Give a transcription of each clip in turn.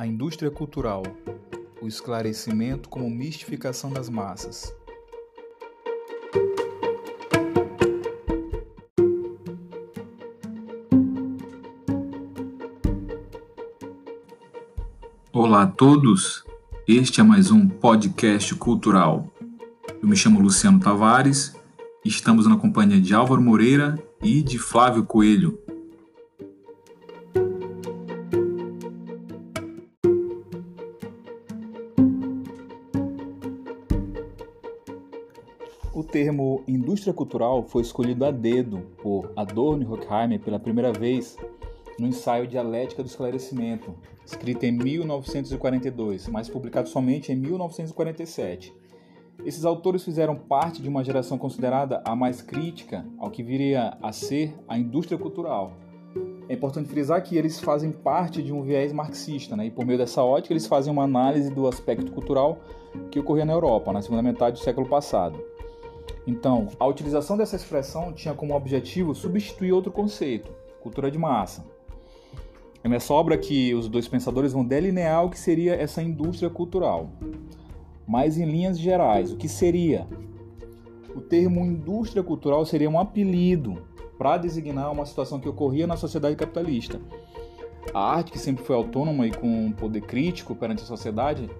A indústria cultural, o esclarecimento como mistificação das massas. Olá a todos, este é mais um podcast cultural. Eu me chamo Luciano Tavares, estamos na companhia de Álvaro Moreira e de Flávio Coelho. Termo indústria cultural foi escolhido a dedo por Adorno e Horkheimer pela primeira vez no ensaio Dialética do Esclarecimento, escrito em 1942, mas publicado somente em 1947. Esses autores fizeram parte de uma geração considerada a mais crítica ao que viria a ser a indústria cultural. É importante frisar que eles fazem parte de um viés marxista, né? e por meio dessa ótica eles fazem uma análise do aspecto cultural que ocorria na Europa na segunda metade do século passado. Então, a utilização dessa expressão tinha como objetivo substituir outro conceito, cultura de massa, é nessa obra que os dois pensadores vão delinear o que seria essa indústria cultural. Mas em linhas gerais, o que seria? O termo indústria cultural seria um apelido para designar uma situação que ocorria na sociedade capitalista. A arte, que sempre foi autônoma e com um poder crítico perante a sociedade,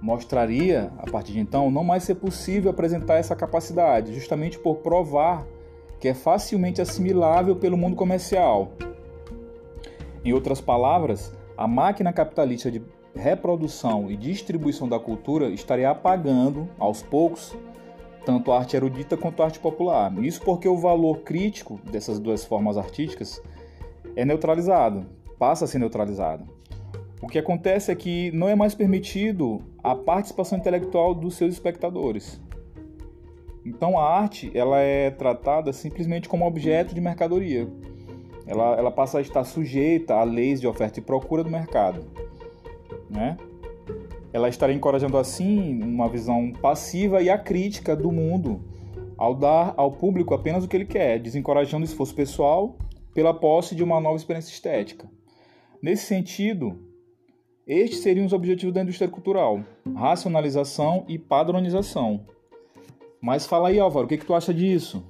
mostraria, a partir de então, não mais ser possível apresentar essa capacidade, justamente por provar que é facilmente assimilável pelo mundo comercial em outras palavras, a máquina capitalista de reprodução e distribuição da cultura estaria apagando, aos poucos, tanto a arte erudita quanto a arte popular. Isso porque o valor crítico dessas duas formas artísticas é neutralizado, passa a ser neutralizado. O que acontece é que não é mais permitido a participação intelectual dos seus espectadores. Então a arte ela é tratada simplesmente como objeto de mercadoria, ela, ela passa a estar sujeita a leis de oferta e procura do mercado. Né? Ela estaria encorajando assim uma visão passiva e acrítica do mundo ao dar ao público apenas o que ele quer, desencorajando o esforço pessoal pela posse de uma nova experiência estética. Nesse sentido, estes seriam os objetivos da indústria cultural: racionalização e padronização. Mas fala aí, Álvaro, o que, que tu acha disso?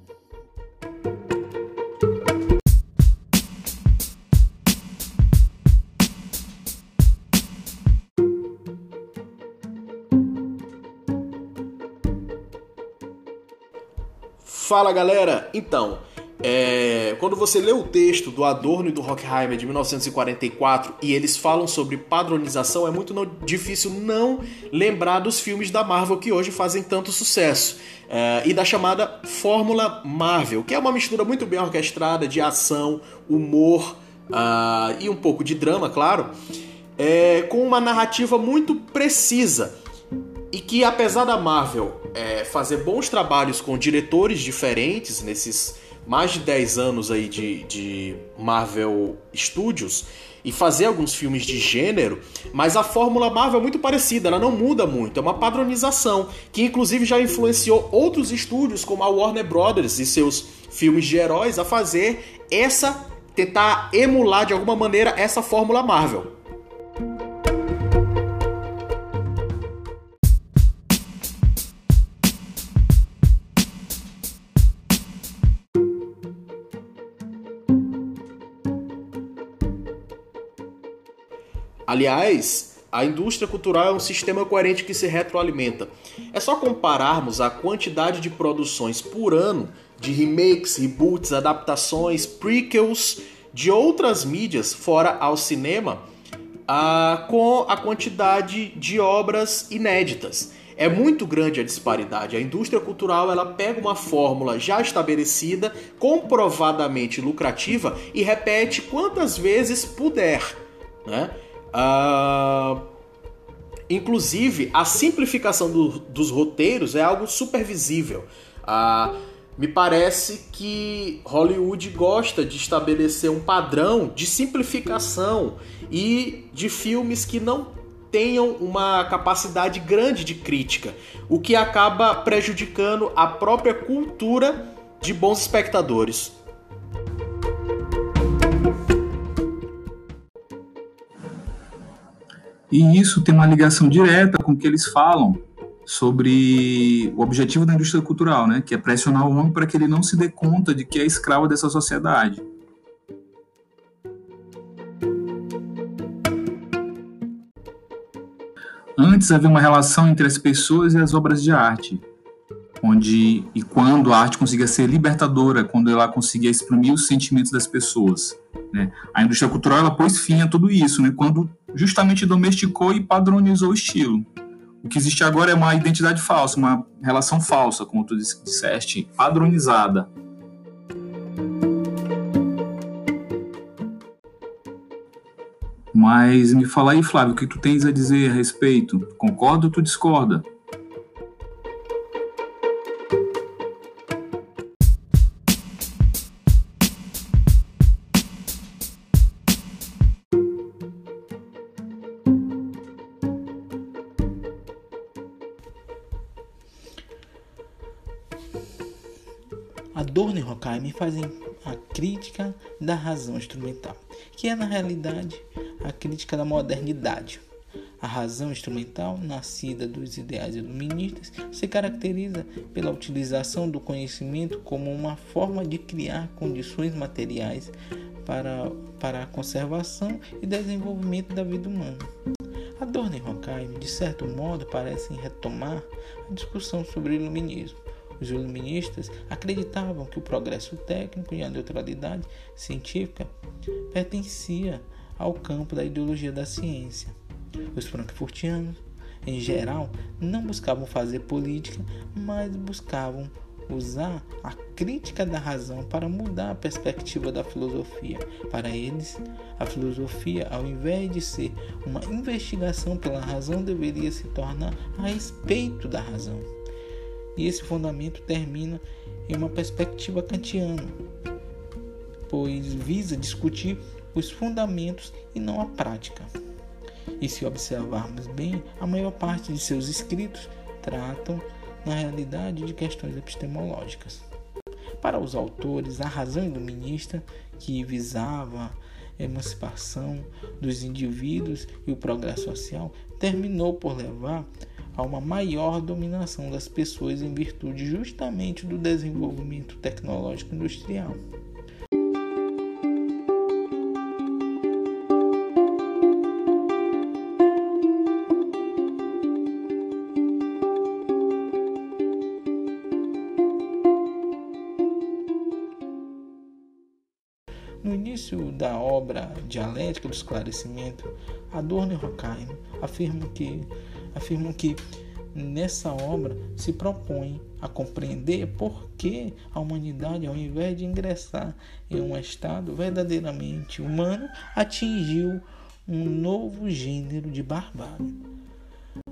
Fala galera! Então, é, quando você lê o texto do Adorno e do Horkheimer de 1944 e eles falam sobre padronização, é muito difícil não lembrar dos filmes da Marvel que hoje fazem tanto sucesso. É, e da chamada Fórmula Marvel, que é uma mistura muito bem orquestrada de ação, humor uh, e um pouco de drama, claro, é, com uma narrativa muito precisa e que apesar da Marvel é, fazer bons trabalhos com diretores diferentes nesses mais de 10 anos aí de, de Marvel Studios e fazer alguns filmes de gênero, mas a fórmula Marvel é muito parecida, ela não muda muito, é uma padronização que inclusive já influenciou outros estúdios como a Warner Brothers e seus filmes de heróis a fazer essa tentar emular de alguma maneira essa fórmula Marvel. Aliás, a indústria cultural é um sistema coerente que se retroalimenta. É só compararmos a quantidade de produções por ano de remakes, reboots, adaptações, prequels de outras mídias fora ao cinema uh, com a quantidade de obras inéditas. É muito grande a disparidade. A indústria cultural ela pega uma fórmula já estabelecida, comprovadamente lucrativa e repete quantas vezes puder. Né? Uh, inclusive, a simplificação do, dos roteiros é algo super visível. Uh, me parece que Hollywood gosta de estabelecer um padrão de simplificação e de filmes que não tenham uma capacidade grande de crítica, o que acaba prejudicando a própria cultura de bons espectadores. E isso tem uma ligação direta com o que eles falam sobre o objetivo da indústria cultural, né, que é pressionar o homem para que ele não se dê conta de que é escravo dessa sociedade. Antes havia uma relação entre as pessoas e as obras de arte, onde e quando a arte conseguia ser libertadora, quando ela conseguia exprimir os sentimentos das pessoas. Né? A indústria cultural ela pôs fim a tudo isso, né? quando justamente domesticou e padronizou o estilo. O que existe agora é uma identidade falsa, uma relação falsa, como tu disseste, padronizada. Mas me fala aí, Flávio, o que tu tens a dizer a respeito? Concorda ou tu discorda? Adorno e Horkheimer fazem a crítica da razão instrumental, que é na realidade a crítica da modernidade. A razão instrumental, nascida dos ideais iluministas, se caracteriza pela utilização do conhecimento como uma forma de criar condições materiais para, para a conservação e desenvolvimento da vida humana. Adorno e Horkheimer, de certo modo, parecem retomar a discussão sobre o iluminismo os iluministas acreditavam que o progresso técnico e a neutralidade científica pertencia ao campo da ideologia da ciência. Os frankfurtianos, em geral, não buscavam fazer política, mas buscavam usar a crítica da razão para mudar a perspectiva da filosofia. Para eles, a filosofia, ao invés de ser uma investigação pela razão, deveria se tornar a respeito da razão. E esse fundamento termina em uma perspectiva kantiana, pois visa discutir os fundamentos e não a prática. E se observarmos bem, a maior parte de seus escritos tratam, na realidade, de questões epistemológicas. Para os autores, a razão iluminista, que visava a emancipação dos indivíduos e o progresso social, terminou por levar a uma maior dominação das pessoas em virtude justamente do desenvolvimento tecnológico industrial. No início da obra Dialética do Esclarecimento, Adorno e Horkheim afirmam que afirmam que nessa obra se propõe a compreender por que a humanidade, ao invés de ingressar em um estado verdadeiramente humano, atingiu um novo gênero de barbárie.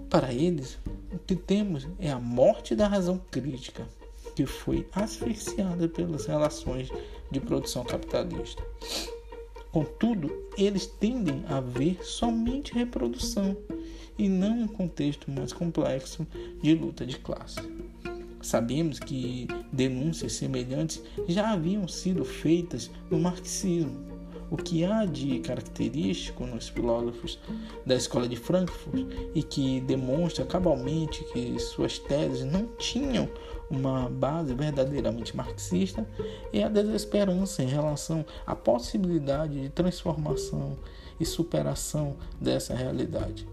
Para eles, o que temos é a morte da razão crítica, que foi asfixiada pelas relações de produção capitalista. Contudo, eles tendem a ver somente reprodução e não um contexto mais complexo de luta de classe. Sabemos que denúncias semelhantes já haviam sido feitas no marxismo. O que há de característico nos filósofos da escola de Frankfurt e que demonstra cabalmente que suas teses não tinham uma base verdadeiramente marxista é a desesperança em relação à possibilidade de transformação e superação dessa realidade.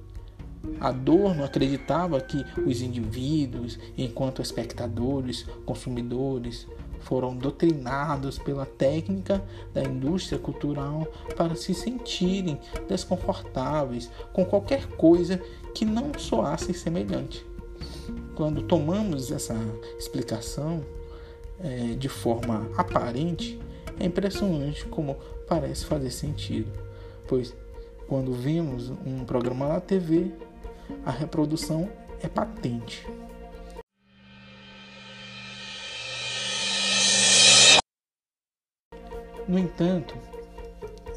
Adorno acreditava que os indivíduos, enquanto espectadores, consumidores, foram doutrinados pela técnica da indústria cultural para se sentirem desconfortáveis com qualquer coisa que não soasse semelhante. Quando tomamos essa explicação é, de forma aparente, é impressionante como parece fazer sentido, pois quando vemos um programa na TV, a reprodução é patente. No entanto,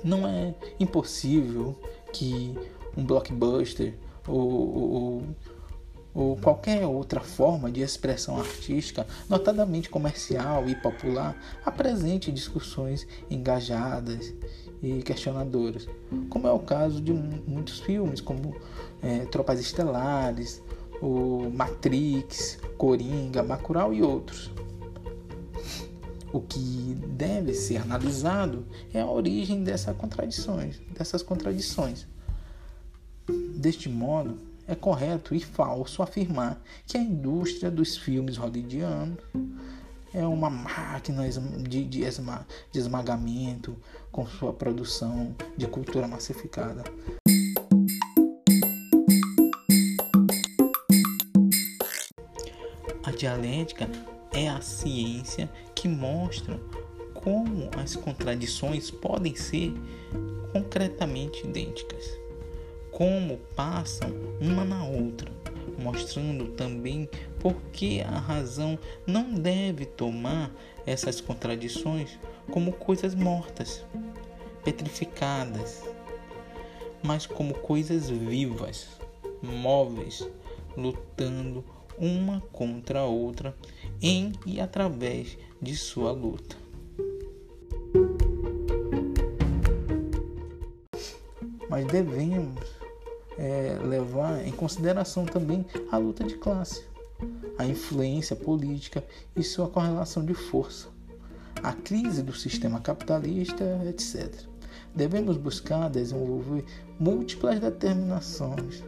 não é impossível que um blockbuster ou, ou, ou qualquer outra forma de expressão artística, notadamente comercial e popular, apresente discussões engajadas e questionadoras, como é o caso de muitos filmes, como é, Tropas Estelares, o Matrix, Coringa, Bacurau e outros. O que deve ser analisado é a origem dessas contradições, dessas contradições. Deste modo, é correto e falso afirmar que a indústria dos filmes hollywoodianos é uma máquina de, de, de esmagamento com sua produção de cultura massificada. A dialética é a ciência que mostra como as contradições podem ser concretamente idênticas, como passam uma na outra, mostrando também por que a razão não deve tomar essas contradições como coisas mortas, petrificadas, mas como coisas vivas, móveis, lutando uma contra a outra em e através de sua luta. Mas devemos é, levar em consideração também a luta de classe, a influência política e sua correlação de força, a crise do sistema capitalista, etc. Devemos buscar desenvolver múltiplas determinações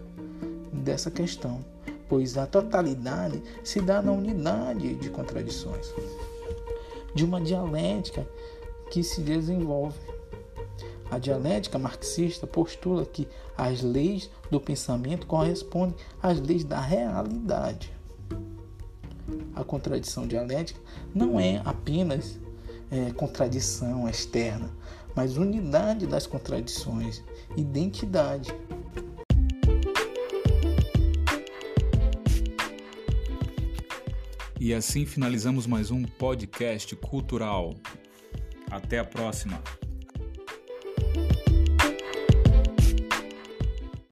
dessa questão pois a totalidade se dá na unidade de contradições, de uma dialética que se desenvolve. A dialética marxista postula que as leis do pensamento correspondem às leis da realidade. A contradição dialética não é apenas é, contradição externa, mas unidade das contradições, identidade. E assim finalizamos mais um podcast cultural. Até a próxima!